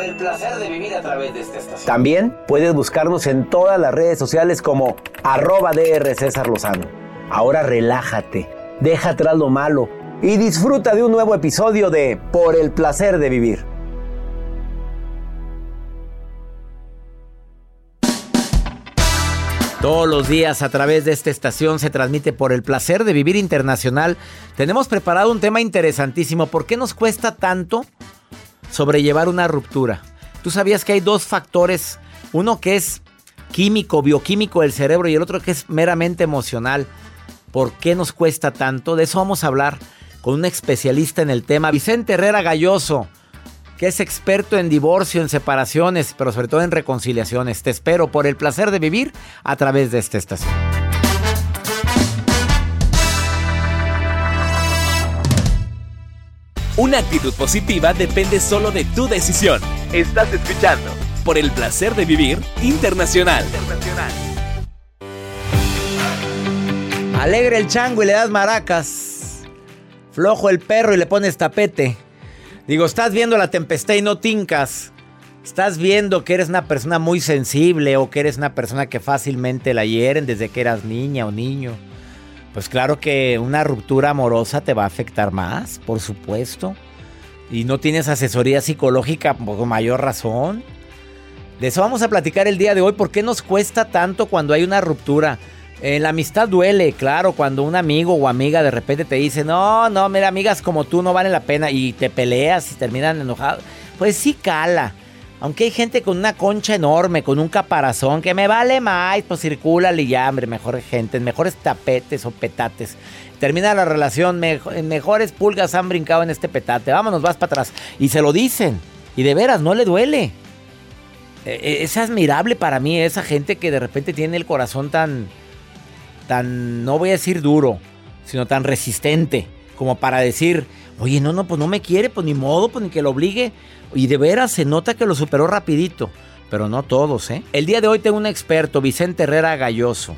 Por el placer de vivir a través de esta estación. También puedes buscarnos en todas las redes sociales como arroba DR César Lozano. Ahora relájate, deja atrás lo malo y disfruta de un nuevo episodio de Por el placer de vivir. Todos los días a través de esta estación se transmite por el placer de vivir internacional. Tenemos preparado un tema interesantísimo. ¿Por qué nos cuesta tanto sobrellevar una ruptura? Tú sabías que hay dos factores. Uno que es químico, bioquímico del cerebro y el otro que es meramente emocional. ¿Por qué nos cuesta tanto? De eso vamos a hablar con un especialista en el tema, Vicente Herrera Galloso, que es experto en divorcio, en separaciones, pero sobre todo en reconciliaciones. Te espero por el placer de vivir a través de esta estación. Una actitud positiva depende solo de tu decisión. Estás escuchando por el placer de vivir internacional. internacional. Alegre el chango y le das maracas. Flojo el perro y le pones tapete. Digo, estás viendo la tempestad y no tincas. Estás viendo que eres una persona muy sensible o que eres una persona que fácilmente la hieren desde que eras niña o niño. Pues claro que una ruptura amorosa te va a afectar más, por supuesto. Y no tienes asesoría psicológica con mayor razón. De eso vamos a platicar el día de hoy. ¿Por qué nos cuesta tanto cuando hay una ruptura? Eh, la amistad duele, claro, cuando un amigo o amiga de repente te dice, no, no, mira, amigas como tú no valen la pena y te peleas y terminan enojados. Pues sí cala. Aunque hay gente con una concha enorme, con un caparazón, que me vale más, pues circula ya, hombre, mejor gente, mejores tapetes o petates. Termina la relación, mejores pulgas han brincado en este petate, vámonos, vas para atrás. Y se lo dicen, y de veras, no le duele. E, e, es admirable para mí esa gente que de repente tiene el corazón tan, tan, no voy a decir duro, sino tan resistente como para decir, oye, no, no, pues no me quiere, pues ni modo, pues ni que lo obligue. Y de veras se nota que lo superó rapidito, pero no todos, ¿eh? El día de hoy tengo un experto, Vicente Herrera Galloso,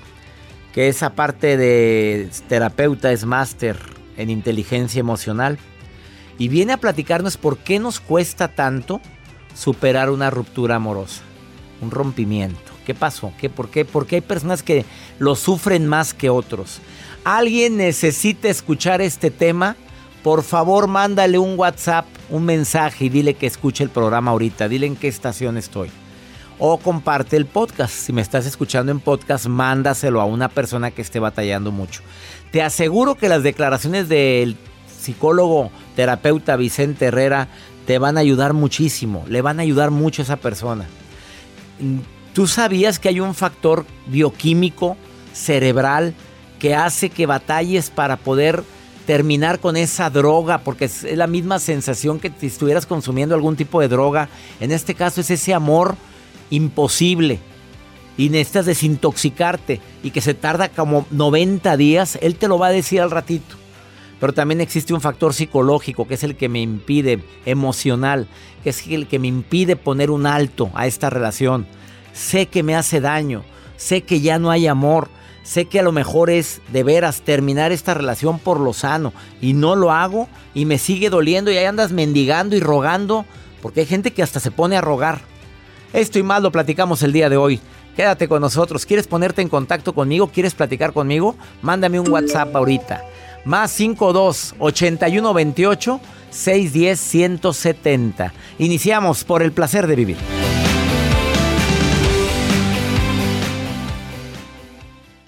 que es aparte de terapeuta, es máster en inteligencia emocional, y viene a platicarnos por qué nos cuesta tanto superar una ruptura amorosa, un rompimiento. ¿Qué pasó? ¿Qué, por, qué? ¿Por qué hay personas que lo sufren más que otros? ¿Alguien necesita escuchar este tema? Por favor, mándale un WhatsApp, un mensaje y dile que escuche el programa ahorita. Dile en qué estación estoy. O comparte el podcast. Si me estás escuchando en podcast, mándaselo a una persona que esté batallando mucho. Te aseguro que las declaraciones del psicólogo, terapeuta Vicente Herrera te van a ayudar muchísimo. Le van a ayudar mucho a esa persona ¿Tú sabías que hay un factor bioquímico cerebral que hace que batalles para poder terminar con esa droga, porque es la misma sensación que si estuvieras consumiendo algún tipo de droga. En este caso es ese amor imposible y necesitas desintoxicarte y que se tarda como 90 días, él te lo va a decir al ratito. Pero también existe un factor psicológico que es el que me impide, emocional, que es el que me impide poner un alto a esta relación. Sé que me hace daño, sé que ya no hay amor, sé que a lo mejor es de veras terminar esta relación por lo sano y no lo hago y me sigue doliendo y ahí andas mendigando y rogando, porque hay gente que hasta se pone a rogar. Esto y más lo platicamos el día de hoy. Quédate con nosotros. ¿Quieres ponerte en contacto conmigo? ¿Quieres platicar conmigo? Mándame un WhatsApp ahorita. Más 52 81 28 610 170. Iniciamos por el placer de vivir.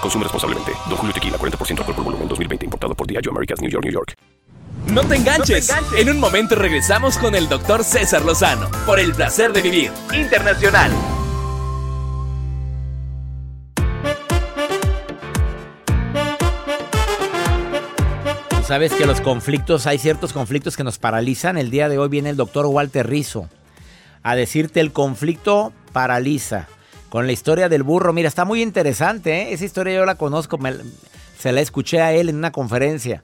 Consume responsablemente. Don Julio Tequila, 40% alcohol por volumen, 2020. Importado por Diageo Americas, New York, New York. No te enganches. En un momento regresamos con el doctor César Lozano por el placer de vivir internacional. Tú sabes que los conflictos, hay ciertos conflictos que nos paralizan. El día de hoy viene el doctor Walter Rizzo a decirte el conflicto paraliza. Con la historia del burro, mira, está muy interesante, ¿eh? esa historia yo la conozco, se la escuché a él en una conferencia.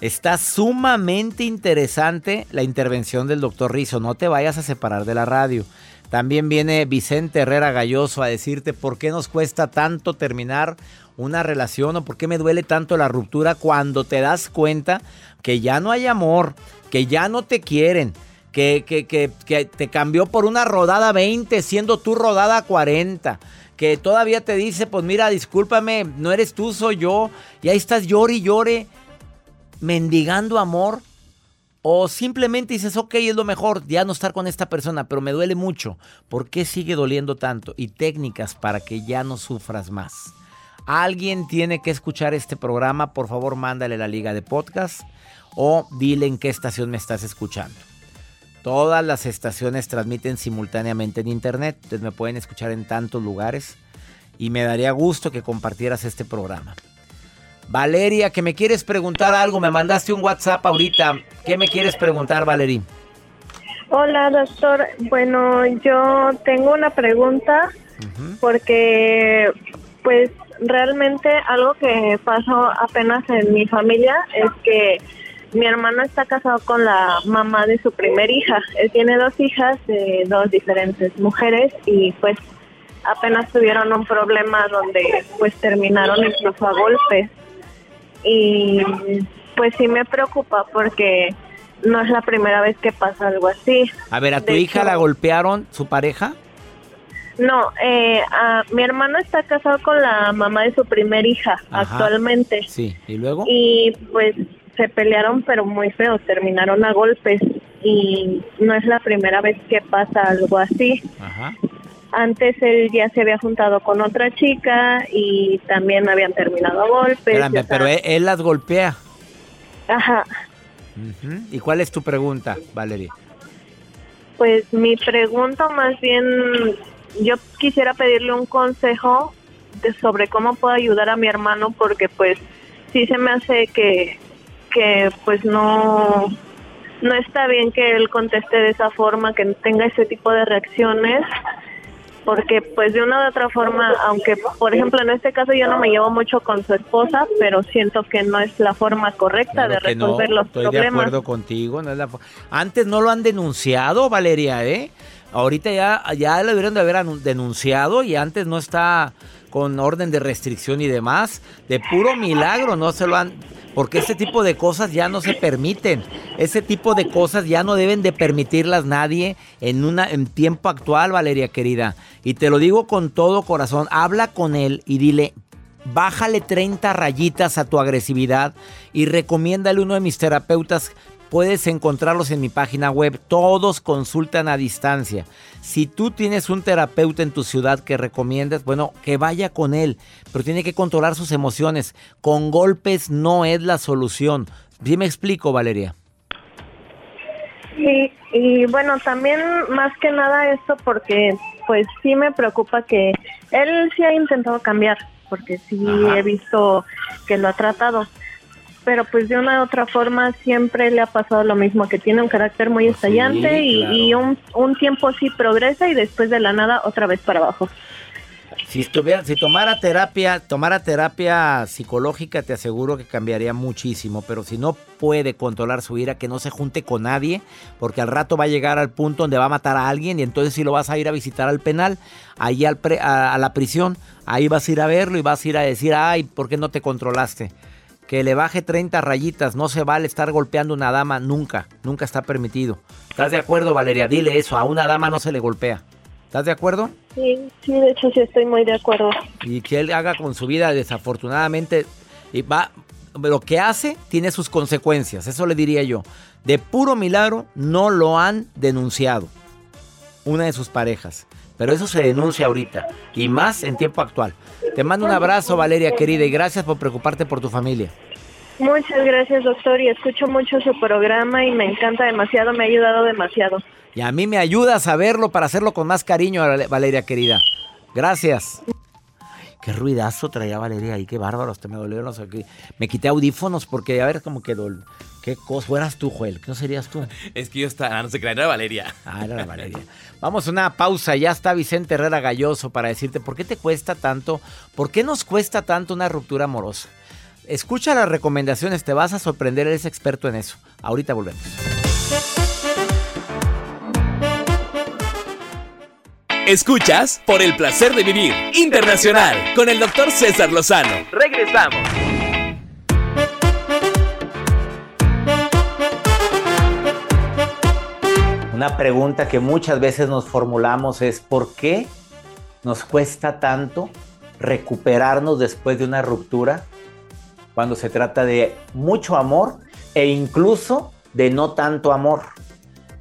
Está sumamente interesante la intervención del doctor Rizzo, no te vayas a separar de la radio. También viene Vicente Herrera Galloso a decirte por qué nos cuesta tanto terminar una relación o por qué me duele tanto la ruptura cuando te das cuenta que ya no hay amor, que ya no te quieren, que, que, que, te cambió por una rodada 20, siendo tú rodada 40. Que todavía te dice, pues mira, discúlpame, no eres tú, soy yo. Y ahí estás llore y llore, mendigando amor. O simplemente dices, ok, es lo mejor, ya no estar con esta persona, pero me duele mucho. ¿Por qué sigue doliendo tanto? Y técnicas para que ya no sufras más. Alguien tiene que escuchar este programa, por favor mándale la liga de podcast o dile en qué estación me estás escuchando. Todas las estaciones transmiten simultáneamente en internet, entonces me pueden escuchar en tantos lugares y me daría gusto que compartieras este programa. Valeria, que me quieres preguntar algo, me mandaste un WhatsApp ahorita. ¿Qué me quieres preguntar, Valeria? Hola, doctor. Bueno, yo tengo una pregunta porque pues realmente algo que pasó apenas en mi familia es que mi hermano está casado con la mamá de su primer hija. Él tiene dos hijas de dos diferentes mujeres y pues apenas tuvieron un problema donde pues terminaron incluso a golpes. Y pues sí me preocupa porque no es la primera vez que pasa algo así. A ver, ¿a tu hija la golpearon su pareja? No, eh, a, mi hermano está casado con la mamá de su primer hija actualmente. Sí, ¿y luego? Y pues se pelearon pero muy feo, terminaron a golpes y no es la primera vez que pasa algo así. antes él ya se había juntado con otra chica y también habían terminado a golpes. Espérame, pero él, él las golpea. Ajá. ¿Y cuál es tu pregunta, Valeria? Pues mi pregunta más bien, yo quisiera pedirle un consejo de sobre cómo puedo ayudar a mi hermano porque pues sí se me hace que, que pues no, no está bien que él conteste de esa forma, que tenga ese tipo de reacciones porque pues de una u otra forma, aunque por ejemplo en este caso yo no me llevo mucho con su esposa, pero siento que no es la forma correcta Claro de no, resolver los estoy de problemas. acuerdo contigo. no es la Antes no lo han denunciado, Valeria, ¿eh? Ahorita ya, ya lo deberían de haber denunciado y antes no está con orden de restricción y demás. De puro milagro no se lo han... Porque ese tipo de cosas ya no se permiten. Ese tipo de cosas ya no deben de permitirlas nadie en, una, en tiempo actual, Valeria querida. Y te lo digo con todo corazón. Habla con él y dile, Bájale 30 rayitas a tu agresividad y recomiéndale uno de mis terapeutas. Puedes encontrarlos en mi página web. Todos consultan a distancia. Si tú tienes un terapeuta en tu ciudad que recomiendas, bueno, que vaya con él. Pero tiene que controlar sus emociones. Con golpes no es la solución. ¿Sí me explico, Valeria? Sí, y bueno, también más que nada esto porque pues sí me preocupa que él sí ha intentado cambiar, porque sí Ajá. he visto que lo ha tratado, pero pues de una u otra forma siempre le ha pasado lo mismo, que tiene un carácter muy sí, estallante y, claro. y un, un tiempo sí progresa y después de la nada otra vez para abajo. Si estuviera, si tomara terapia, tomara terapia psicológica, te aseguro que cambiaría muchísimo. Pero si no puede controlar su ira, que no se junte con nadie, porque al rato va a llegar al punto donde va a matar a alguien y entonces si lo vas a ir a visitar al penal, ahí al pre- a, a la prisión, ahí vas a ir a verlo y vas a ir a decir, ay, ¿por qué no te controlaste? Que le baje 30 rayitas, no se vale estar golpeando a una dama, nunca, nunca está permitido. ¿Estás de acuerdo, Valeria? Dile eso, a una dama no se le golpea. ¿Estás de acuerdo? Sí, sí, de hecho sí estoy muy de acuerdo. y que él haga con su vida desafortunadamente y va lo que hace tiene sus consecuencias, eso le diría yo. De puro milagro no lo han denunciado una de sus parejas, pero eso se denuncia ahorita y más en tiempo actual. Te mando un abrazo, Valeria querida, y gracias por preocuparte por tu familia. Muchas gracias, doctor, y escucho mucho su programa y me encanta demasiado, me ha ayudado demasiado. Y a mí me ayuda a saberlo para hacerlo con más cariño, Vale- Valeria querida. Gracias. Qué ruidazo traía Valeria ahí, qué bárbaro, hasta me dolieron los aquí. Me quité audífonos porque a ver como quedó. Qué cosa, fueras tú, Joel, ¿qué no serías tú? Es que yo estaba, ah, no se crean, era Valeria. Ah, era la Valeria. Vamos a una pausa, ya está Vicente Herrera Galloso para decirte por qué te cuesta tanto, por qué nos cuesta tanto una ruptura amorosa. Escucha las recomendaciones, te vas a sorprender, eres experto en eso. Ahorita volvemos. Escuchas por el placer de vivir internacional con el doctor César Lozano. Regresamos. Una pregunta que muchas veces nos formulamos es ¿por qué nos cuesta tanto recuperarnos después de una ruptura cuando se trata de mucho amor e incluso de no tanto amor?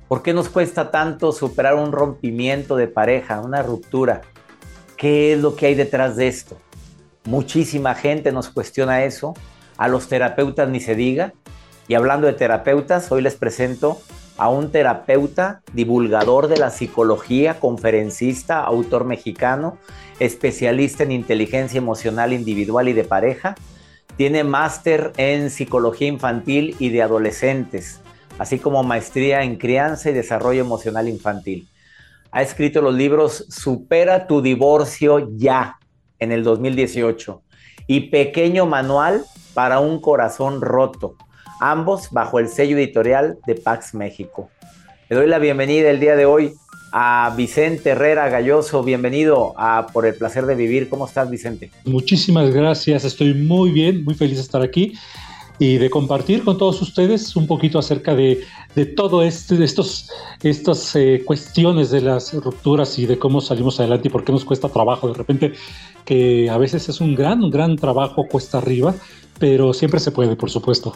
¿Por qué nos cuesta tanto superar un rompimiento de pareja, una ruptura? ¿Qué es lo que hay detrás de esto? Muchísima gente nos cuestiona eso, a los terapeutas ni se diga. Y hablando de terapeutas, hoy les presento a un terapeuta, divulgador de la psicología, conferencista, autor mexicano, especialista en inteligencia emocional individual y de pareja. Tiene máster en psicología infantil y de adolescentes, así como maestría en crianza y desarrollo emocional infantil. Ha escrito los libros Supera tu divorcio ya en el 2018 y Pequeño Manual para un corazón roto ambos bajo el sello editorial de Pax México. Le doy la bienvenida el día de hoy a Vicente Herrera Galloso. Bienvenido a Por el placer de vivir. ¿Cómo estás, Vicente? Muchísimas gracias. Estoy muy bien, muy feliz de estar aquí y de compartir con todos ustedes un poquito acerca de, de todo este, estos, estas eh, cuestiones de las rupturas y de cómo salimos adelante y por qué nos cuesta trabajo. De repente, que a veces es un gran, un gran trabajo cuesta arriba, pero siempre se puede, por supuesto.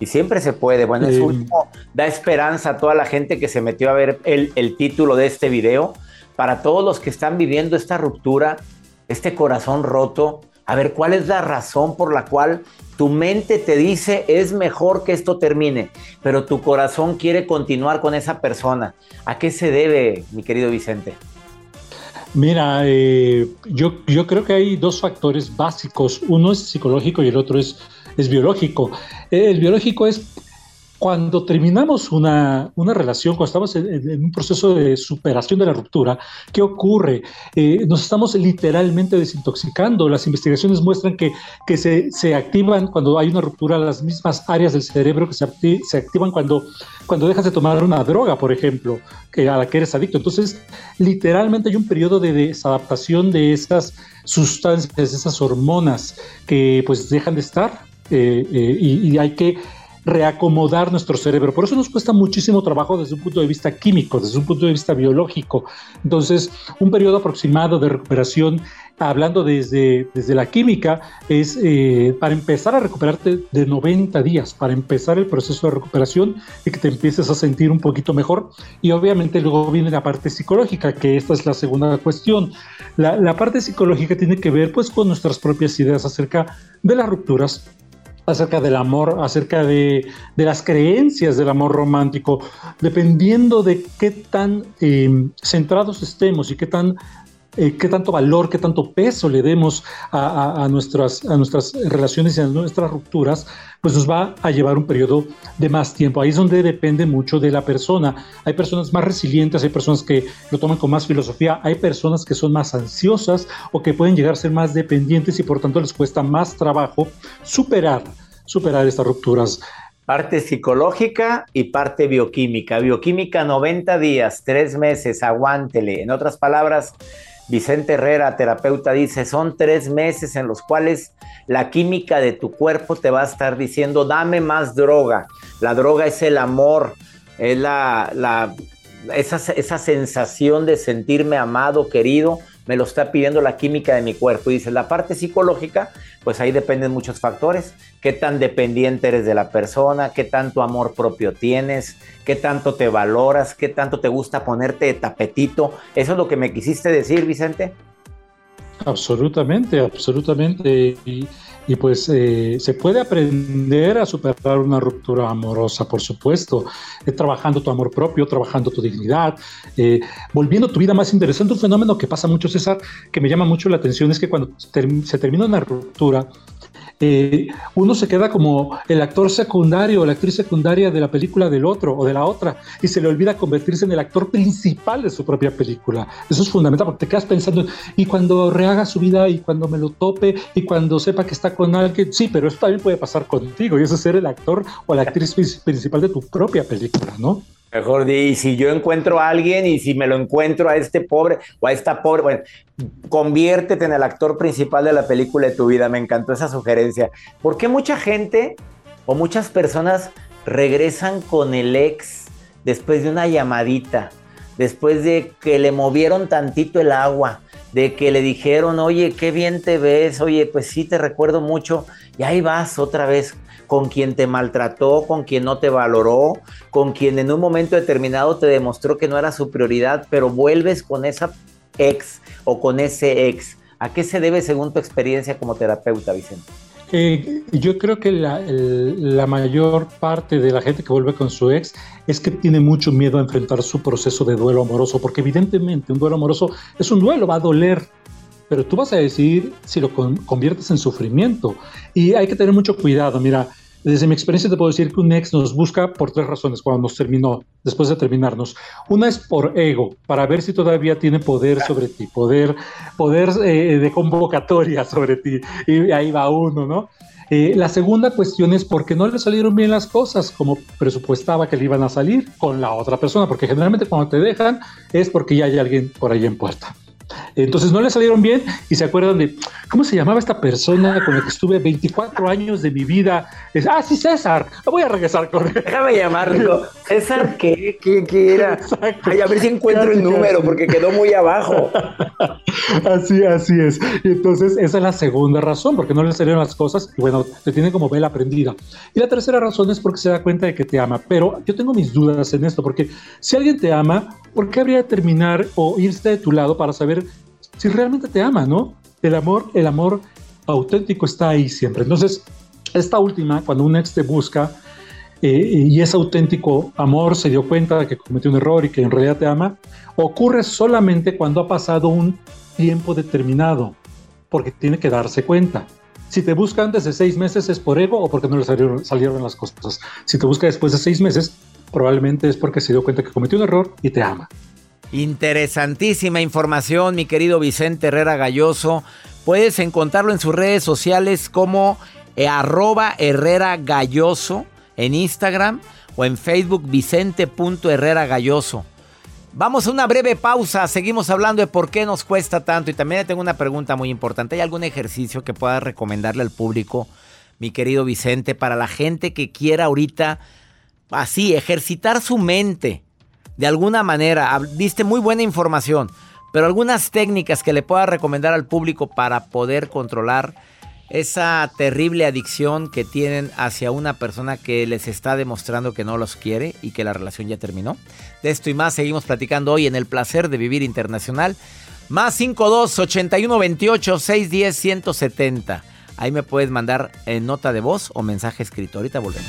Y siempre se puede. Bueno, eso Eh, último da esperanza a toda la gente que se metió a ver el, el título de este video. para todos los que están viviendo esta ruptura, este corazón roto, a ver cuál es la razón por la cual tu mente te dice es mejor que esto termine, pero tu corazón quiere continuar con esa persona. ¿A qué se debe, mi querido Vicente? Mira, eh, yo, yo creo que hay dos factores básicos. Uno es psicológico y el otro es, es biológico. El biológico es cuando terminamos una, relación, cuando estamos en, un proceso de superación de la ruptura, ¿qué ocurre? Eh, nos estamos literalmente desintoxicando. Las investigaciones muestran que, que se, se, activan cuando hay una ruptura las mismas áreas del cerebro que se, se activan cuando, cuando dejas de tomar una droga, por ejemplo, que, a la que eres adicto. Entonces, literalmente hay un periodo de desadaptación de esas sustancias, esas hormonas que pues dejan de estar eh, eh, y, hay que reacomodar nuestro cerebro. Por eso nos cuesta muchísimo trabajo desde un punto de vista químico, desde un punto de vista biológico. Entonces, un periodo aproximado de recuperación, hablando desde, desde la química, es eh, para empezar a recuperarte de 90 días, para empezar el proceso de recuperación y que te empieces a sentir un poquito mejor. Y obviamente luego viene la parte psicológica, que esta es la segunda cuestión. La, la parte psicológica tiene que ver pues con nuestras propias ideas acerca de las rupturas acerca del amor, acerca de, las creencias del amor romántico, dependiendo de qué tan em, centrados estemos y qué tan eh, qué tanto valor, qué tanto peso le demos a, nuestras, a nuestras relaciones y a nuestras rupturas, pues nos va a llevar un periodo de más tiempo. Ahí es donde depende mucho de la persona. Hay personas más resilientes, hay personas que lo toman con más filosofía, hay personas que son más ansiosas o que pueden llegar a ser más dependientes y por tanto les cuesta más trabajo superar, superar estas rupturas. Parte psicológica y parte bioquímica. Bioquímica 90 días, 3 meses, aguántele. En otras palabras, Vicente Herrera, terapeuta, dice, son tres meses en los cuales la química de tu cuerpo te va a estar diciendo, dame más droga. La droga es el amor, es la, esa, esa sensación de sentirme amado, querido, me lo está pidiendo la química de mi cuerpo. Y dice, la parte psicológica, pues ahí dependen muchos factores. Qué tan dependiente eres de la persona, qué tanto amor propio tienes, qué tanto te valoras, qué tanto te gusta ponerte de tapetito. ¿Eso es lo que me quisiste decir, Vicente? Absolutamente, absolutamente. Y, pues eh, se puede aprender a superar una ruptura amorosa, por supuesto, eh, trabajando tu amor propio, trabajando tu dignidad, eh, volviendo tu vida más interesante. Un fenómeno que pasa mucho, César, que me llama mucho la atención es que cuando se termina una ruptura, eh, uno se queda como el actor secundario o la actriz secundaria de la película del otro o de la otra y se le olvida convertirse en el actor principal de su propia película. Eso es fundamental porque te quedas pensando, y cuando rehaga su vida y cuando me lo tope y cuando sepa que está con alguien, sí, pero eso también puede pasar contigo y eso es ser el actor o la actriz principal de tu propia película, ¿no? Mejor di, si yo encuentro a alguien y si me lo encuentro a este pobre o a esta pobre, bueno, conviértete en el actor principal de la película de tu vida. Me encantó esa sugerencia. ¿Por qué mucha gente o muchas personas regresan con el ex después de una llamadita, después de que le movieron tantito el agua, de que le dijeron, oye, qué bien te ves, oye, pues sí, te recuerdo mucho, y ahí vas otra vez con quien te maltrató, con quien no te valoró, con quien en un momento determinado te demostró que no era su prioridad, pero vuelves con esa ex o con ese ex. ¿A qué se debe según tu experiencia como terapeuta, Vicente? Eh, yo creo que la, la, mayor parte de la gente que vuelve con su ex es que tiene mucho miedo a enfrentar su proceso de duelo amoroso, porque evidentemente un duelo amoroso es un duelo, va a doler, pero tú vas a decidir si lo conviertes en sufrimiento. Y hay que tener mucho cuidado. Mira, desde mi experiencia te puedo decir que un ex nos busca por tres razones cuando nos terminó, después de terminarnos. Una es por ego, para ver si todavía tiene poder sobre ti, poder, poder eh, de convocatoria sobre ti. Y ahí va uno, ¿no? Eh, la segunda cuestión es porque no le salieron bien las cosas como presupuestaba que le iban a salir con la otra persona, porque generalmente cuando te dejan es porque ya hay alguien por ahí en puerta. Entonces no le salieron bien y se acuerdan de, ¿cómo se llamaba esta persona con la que estuve 24 años de mi vida? Es, ah, sí, César, voy a regresar con él. Déjame llamarlo. ¿César qué? ¿Quién era? Ay, a ver si encuentro el número porque quedó muy abajo. así, así es. Y entonces esa es la segunda razón, porque no le salieron las cosas y bueno, te tiene como vela prendida. Y la tercera razón es porque se da cuenta de que te ama. Pero yo tengo mis dudas en esto, porque si alguien te ama, ¿por qué habría de terminar o irse de tu lado para saber si realmente te ama, no? El amor, el amor auténtico está ahí siempre. Entonces, esta última, cuando un ex te busca eh, y ese auténtico amor se dio cuenta de que cometió un error y que en realidad te ama, ocurre solamente cuando ha pasado un tiempo determinado, porque tiene que darse cuenta. Si te busca antes de seis meses es por ego o porque no le salieron, salieron las cosas. Si te busca después de seis meses, probablemente es porque se dio cuenta que cometió un error y te ama. Interesantísima información, mi querido Vicente Herrera Galloso. Puedes encontrarlo en sus redes sociales como eh, arroba Herrera Galloso en Instagram o en Facebook Vicente.herrera Galloso. Vamos a una breve pausa, seguimos hablando de por qué nos cuesta tanto y también tengo una pregunta muy importante. ¿Hay algún ejercicio que pueda recomendarle al público, mi querido Vicente, para la gente que quiera ahorita así ejercitar su mente? De alguna manera, diste muy buena información, pero algunas técnicas que le pueda recomendar al público para poder controlar esa terrible adicción que tienen hacia una persona que les está demostrando que no los quiere y que la relación ya terminó. De esto y más seguimos platicando hoy en El Placer de Vivir Internacional. Más 52 81 28 610 170. Ahí me puedes mandar en nota de voz o mensaje escrito. Ahorita volvemos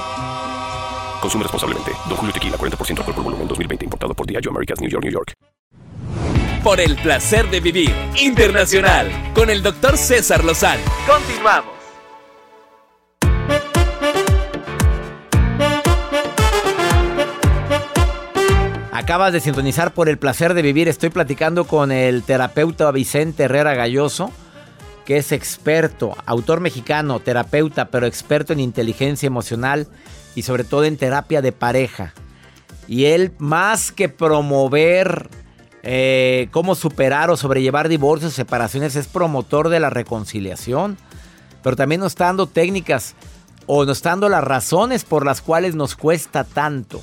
Consume responsablemente. Don Julio Tequila, 40% alcohol por volumen, 2020. Importado por Diageo Americas, New York, New York. Por el placer de vivir internacional. Con el doctor César Lozano. Continuamos. Acabas de sintonizar por el placer de vivir. Estoy platicando con el terapeuta Vicente Herrera Galloso, que es experto, autor mexicano, terapeuta, pero experto en inteligencia emocional y sobre todo en terapia de pareja. Y él, más que promover eh, cómo superar o sobrellevar divorcios, separaciones, es promotor de la reconciliación. Pero también nos está dando técnicas o nos está dando las razones por las cuales nos cuesta tanto.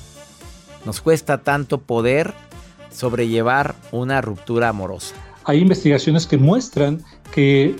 Nos cuesta tanto poder sobrellevar una ruptura amorosa. Hay investigaciones que muestran que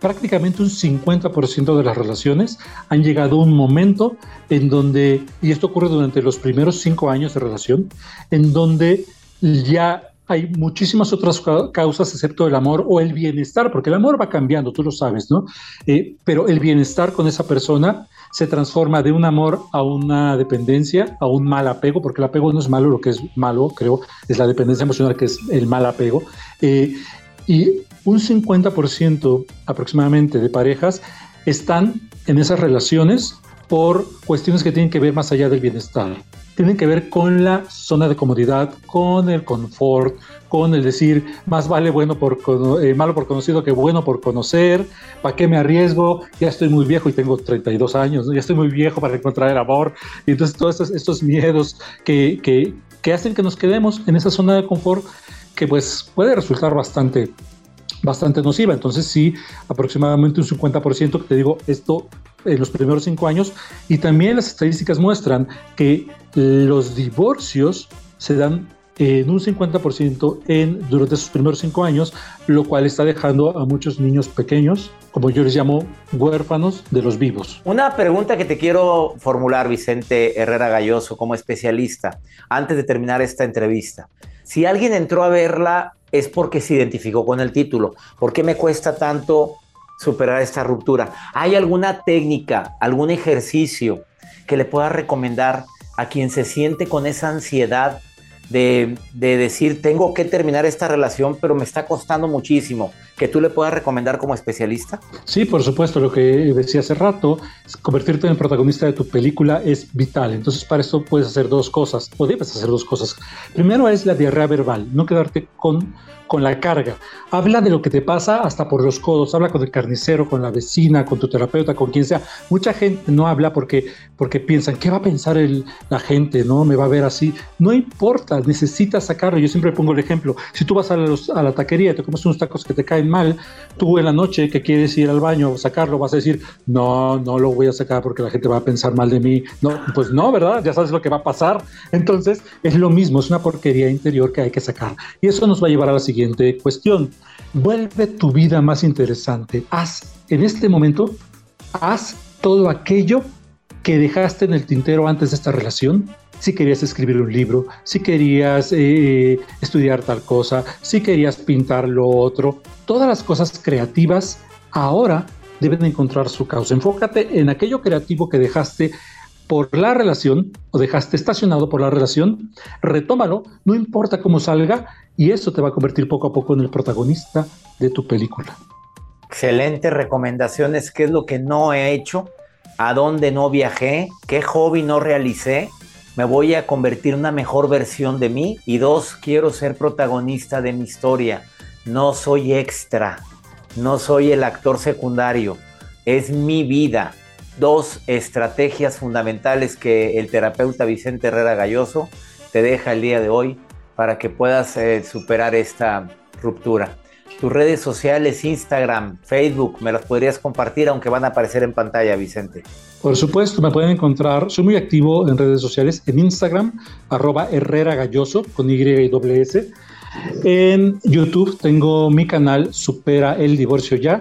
prácticamente un 50% de las relaciones han llegado a un momento en donde, y esto ocurre durante los primeros cinco años de relación, en donde ya hay muchísimas otras causas excepto el amor o el bienestar, porque el amor va cambiando, tú lo sabes, ¿no? Eh, pero el bienestar con esa persona se transforma de un amor a una dependencia, a un mal apego, porque el apego no es malo, lo que es malo, creo, es la dependencia emocional, que es el mal apego. Eh, y un 50% aproximadamente de parejas están en esas relaciones por cuestiones que tienen que ver más allá del bienestar. Tienen que ver con la zona de comodidad, con el confort, con el decir más vale bueno por eh, malo por conocido que bueno por conocer. ¿Para qué me arriesgo? Ya estoy muy viejo y tengo 32 años, ya estoy muy viejo para encontrar el amor. Y entonces todos estos, miedos que, que, que hacen que nos quedemos en esa zona de confort que pues puede resultar bastante bastante nociva. Entonces sí, aproximadamente un 50% que te digo esto en los primeros cinco años. Y también las estadísticas muestran que los divorcios se dan en un 50% en, durante sus primeros cinco años, lo cual está dejando a muchos niños pequeños, como yo les llamo, huérfanos de los vivos. Una pregunta que te quiero formular, Vicente Herrera Galloso, como especialista, antes de terminar esta entrevista. Si alguien entró a verla es porque se identificó con el título. ¿Por qué me cuesta tanto superar esta ruptura? ¿Hay alguna técnica, algún ejercicio que le pueda recomendar a quien se siente con esa ansiedad de, decir, tengo que terminar esta relación, pero me está costando muchísimo, que tú le puedas recomendar como especialista? Sí, por supuesto, lo que decía hace rato, convertirte en el protagonista de tu película es vital. Entonces, para esto puedes hacer dos cosas, o debes hacer dos cosas. Primero es la diarrea verbal, no quedarte con con la carga. Habla de lo que te pasa hasta por los codos. Habla con el carnicero, con la vecina, con tu terapeuta, con quien sea. Mucha gente no habla porque, porque piensan, ¿qué va a pensar el, la gente? ¿No? Me va a ver así. No importa, necesitas sacarlo. Yo siempre pongo el ejemplo. Si tú vas a, la taquería y te comes unos tacos que te caen mal, tú en la noche que quieres ir al baño o sacarlo, vas a decir, no, no lo voy a sacar porque la gente va a pensar mal de mí. No, pues no, ¿verdad? Ya sabes lo que va a pasar. Entonces, es lo mismo, es una porquería interior que hay que sacar. Y eso nos va a llevar a la siguiente cuestión. Vuelve tu vida más interesante. Haz, en este momento, haz todo aquello que dejaste en el tintero antes de esta relación. Si querías escribir un libro, si querías eh, estudiar tal cosa, si querías pintar lo otro, todas las cosas creativas ahora deben encontrar su causa. Enfócate en aquello creativo que dejaste por la relación o dejaste estacionado por la relación, retómalo, no importa cómo salga, y eso te va a convertir poco a poco en el protagonista de tu película. Excelentes recomendaciones, qué es lo que no he hecho, a dónde no viajé, qué hobby no realicé, me voy a convertir en una mejor versión de mí. Y dos, quiero ser protagonista de mi historia, no soy extra, no soy el actor secundario, es mi vida, dos estrategias fundamentales que el terapeuta Vicente Herrera Galloso te deja el día de hoy para que puedas eh, superar esta ruptura. Tus redes sociales, Instagram, Facebook, me las podrías compartir, aunque van a aparecer en pantalla, Vicente. Por supuesto, me pueden encontrar, soy muy activo en redes sociales, en Instagram, arroba Herrera Galloso, con Y S. En YouTube tengo mi canal Supera el Divorcio Ya,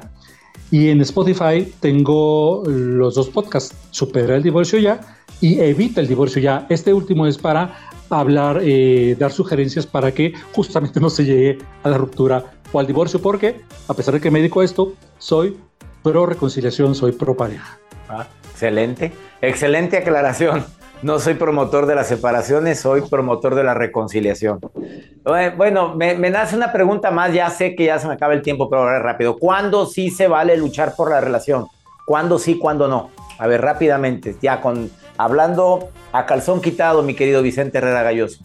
y en Spotify tengo los dos podcasts, Supera el divorcio ya y Evita el divorcio ya. Este último es para hablar, eh, dar sugerencias para que justamente no se llegue a la ruptura o al divorcio, porque a pesar de que me dedico a esto, soy pro reconciliación, soy pro pareja. Ah, excelente, excelente aclaración. No soy promotor de las separaciones, soy promotor de la reconciliación. Bueno, me, nace una pregunta más, ya sé que ya se me acaba el tiempo, pero ahora rápido. ¿Cuándo sí se vale luchar por la relación? ¿Cuándo sí, cuándo no? A ver, rápidamente, ya con hablando a calzón quitado, mi querido Vicente Herrera Galloso.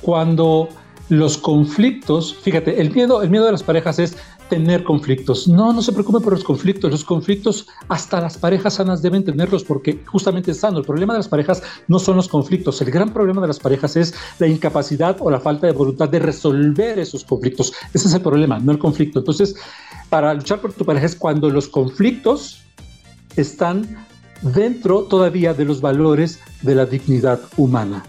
Cuando los conflictos, fíjate, el miedo, el miedo de las parejas es tener conflictos. No, no se preocupe por los conflictos. Los conflictos hasta las parejas sanas deben tenerlos porque justamente es sano. El problema de las parejas no son los conflictos. El gran problema de las parejas es la incapacidad o la falta de voluntad de resolver esos conflictos. Ese es el problema, no el conflicto. Entonces, para luchar por tu pareja es cuando los conflictos están dentro todavía de los valores de la dignidad humana.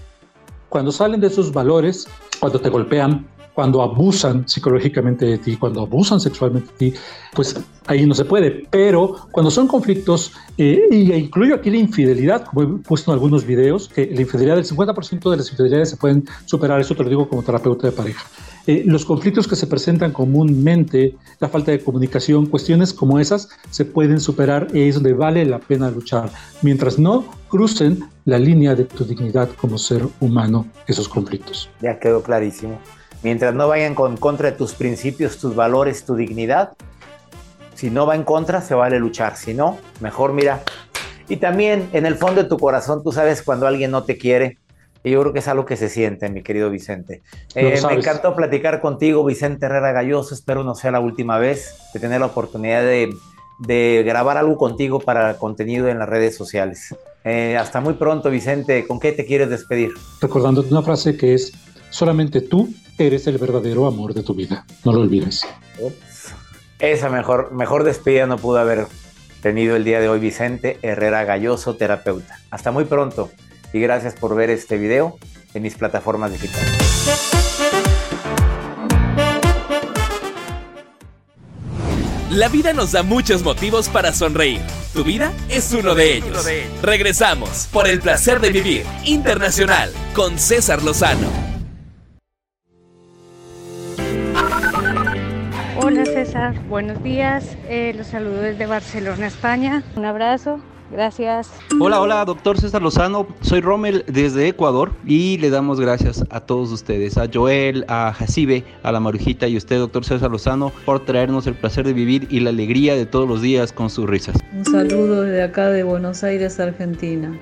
Cuando salen de esos valores, cuando te golpean, cuando abusan psicológicamente de ti, cuando abusan sexualmente de ti, pues ahí no se puede. Pero cuando son conflictos, eh, y incluyo aquí la infidelidad, como he puesto en algunos videos, que la infidelidad, del 50% de las infidelidades se pueden superar, eso te lo digo como terapeuta de pareja. Eh, los conflictos que se presentan comúnmente, la falta de comunicación, cuestiones como esas se pueden superar y es donde vale la pena luchar. Mientras no crucen la línea de tu dignidad como ser humano, esos conflictos. Ya quedó clarísimo mientras no vayan con contra tus principios, tus valores, tu dignidad, si no va en contra, se vale luchar. Si no, mejor mira, Y también en el fondo de tu corazón tú sabes cuando alguien no te quiere. Y yo creo que es algo que se siente, mi querido Vicente. Eh, me encantó platicar contigo, Vicente Herrera Galloso. Espero no sea la última vez de tener la oportunidad de, de grabar algo contigo para contenido en las redes sociales. Eh, hasta muy pronto, Vicente. ¿Con qué te quieres despedir? Recordándote una frase que es, solamente tú eres el verdadero amor de tu vida. No lo olvides. Esa mejor, mejor despedida no pudo haber tenido el día de hoy Vicente Herrera Galloso, terapeuta. Hasta muy pronto y gracias por ver este video en mis plataformas digitales. La vida nos da muchos motivos para sonreír. Tu vida es uno de ellos. Regresamos por el placer de vivir internacional con César Lozano. Hola César, buenos días. Eh, los saludo desde Barcelona, España. Un abrazo. Gracias. Hola, hola, doctor César Lozano. Soy Rommel desde Ecuador y le damos gracias a todos ustedes, a Joel, a Jacibe, a la Marujita y a usted, doctor César Lozano, por traernos el placer de vivir y la alegría de todos los días con sus risas. Un saludo desde acá de Buenos Aires, Argentina.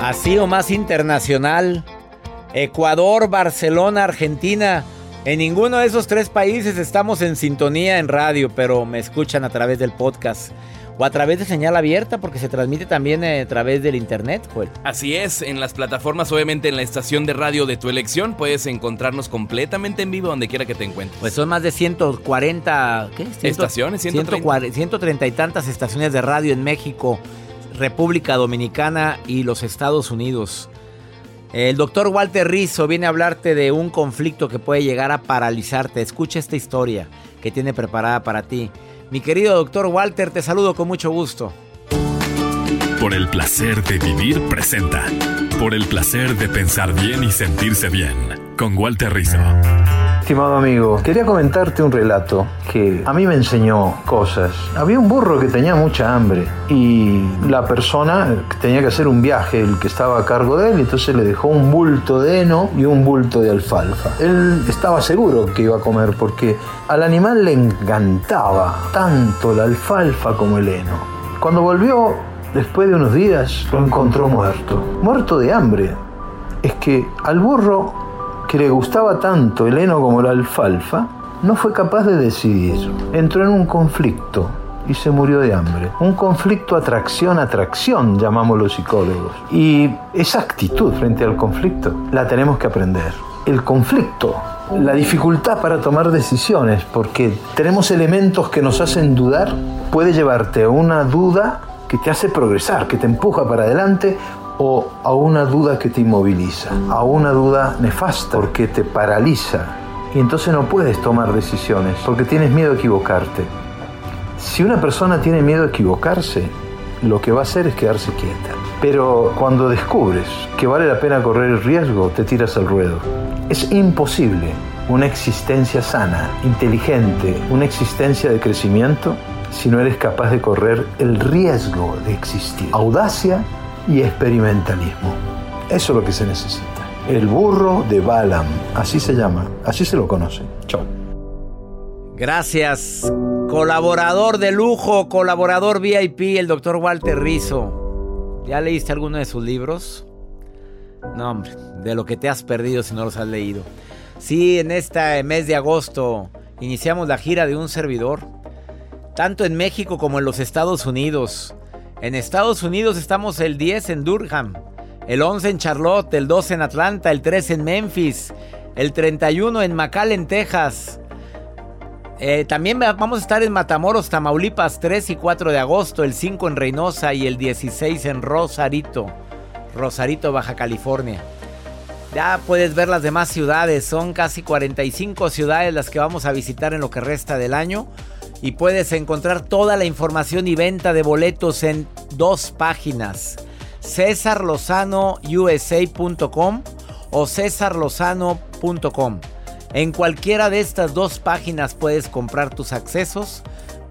Así o más internacional. Ecuador, Barcelona, Argentina. En ninguno de esos tres países estamos en sintonía en radio, pero me escuchan a través del podcast o a través de señal abierta porque se transmite también a través del internet, Joel. Así es, en las plataformas, obviamente en la estación de radio de tu elección, puedes encontrarnos completamente en vivo donde quiera que te encuentres. Pues son más de 140 ¿qué? estaciones, 130. 130 y tantas estaciones de radio en México, República Dominicana y los Estados Unidos. El doctor Walter Rizzo viene a hablarte de un conflicto que puede llegar a paralizarte. Escucha esta historia que tiene preparada para ti. Mi querido doctor Walter, te saludo con mucho gusto. Por el placer de vivir presenta. Por el placer de pensar bien y sentirse bien. Con Walter Rizzo. Estimado amigo, quería comentarte un relato que a mí me enseñó cosas. Había un burro que tenía mucha hambre y la persona tenía que hacer un viaje, el que estaba a cargo de él, entonces le dejó un bulto de heno y un bulto de alfalfa. Él estaba seguro que iba a comer porque al animal le encantaba tanto la alfalfa como el heno. Cuando volvió, después de unos días, lo encontró muerto, muerto de hambre. Es que al burro que le gustaba tanto el heno como la alfalfa, no fue capaz de decidir. Entró en un conflicto y se murió de hambre. Un conflicto atracción-atracción, llamamos los psicólogos. Y esa actitud frente al conflicto la tenemos que aprender. El conflicto, la dificultad para tomar decisiones, porque tenemos elementos que nos hacen dudar, puede llevarte a una duda que te hace progresar, que te empuja para adelante o a una duda que te inmoviliza, a una duda nefasta porque te paraliza y entonces no puedes tomar decisiones porque tienes miedo a equivocarte. Si una persona tiene miedo a equivocarse, lo que va a hacer es quedarse quieta. Pero cuando descubres que vale la pena correr el riesgo, te tiras al ruedo. Es imposible una existencia sana, inteligente, una existencia de crecimiento si no eres capaz de correr el riesgo de existir. Audacia y experimentalismo. Eso es lo que se necesita. El burro de Balaam, así se llama, así se lo conoce. Chao. Gracias. Colaborador de lujo, colaborador VIP, el doctor Walter Rizzo. ¿Ya leíste alguno de sus libros? No, hombre, de lo que te has perdido si no los has leído. Sí, en este mes de agosto iniciamos la gira de un servidor, tanto en México como en los Estados Unidos. En Estados Unidos estamos el 10 en Durham, el 11 en Charlotte, el 12 en Atlanta, el 13 en Memphis, el 31 en McAllen, Texas. Eh, también vamos a estar en Matamoros, Tamaulipas, 3 y 4 de agosto, el 5 en Reynosa y el 16 en Rosarito, Rosarito, Baja California. Ya puedes ver las demás ciudades, son casi 45 ciudades las que vamos a visitar en lo que resta del año y puedes encontrar toda la información y venta de boletos en dos páginas. cesarlozanousa.com o cesarlozano.com. En cualquiera de estas dos páginas puedes comprar tus accesos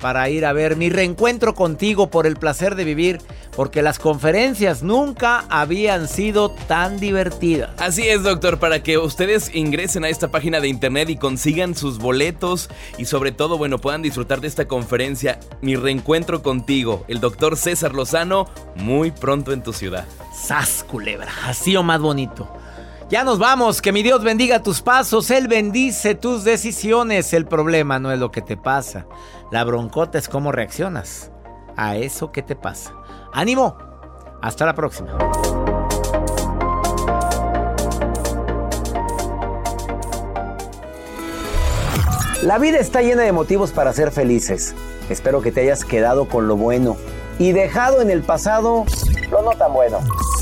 para ir a ver mi reencuentro contigo por el placer de vivir porque las conferencias nunca habían sido tan divertidas. Así es, doctor, para que ustedes ingresen a esta página de internet y consigan sus boletos y sobre todo, bueno, puedan disfrutar de esta conferencia, mi reencuentro contigo, el doctor César Lozano, muy pronto en tu ciudad. ¡Sas, culebra! Así o más bonito. Ya nos vamos, que mi Dios bendiga tus pasos, Él bendice tus decisiones. El problema no es lo que te pasa, la broncota es cómo reaccionas a eso que te pasa. ¡Ánimo! Hasta la próxima. La vida está llena de motivos para ser felices. Espero que te hayas quedado con lo bueno y dejado en el pasado lo no tan bueno.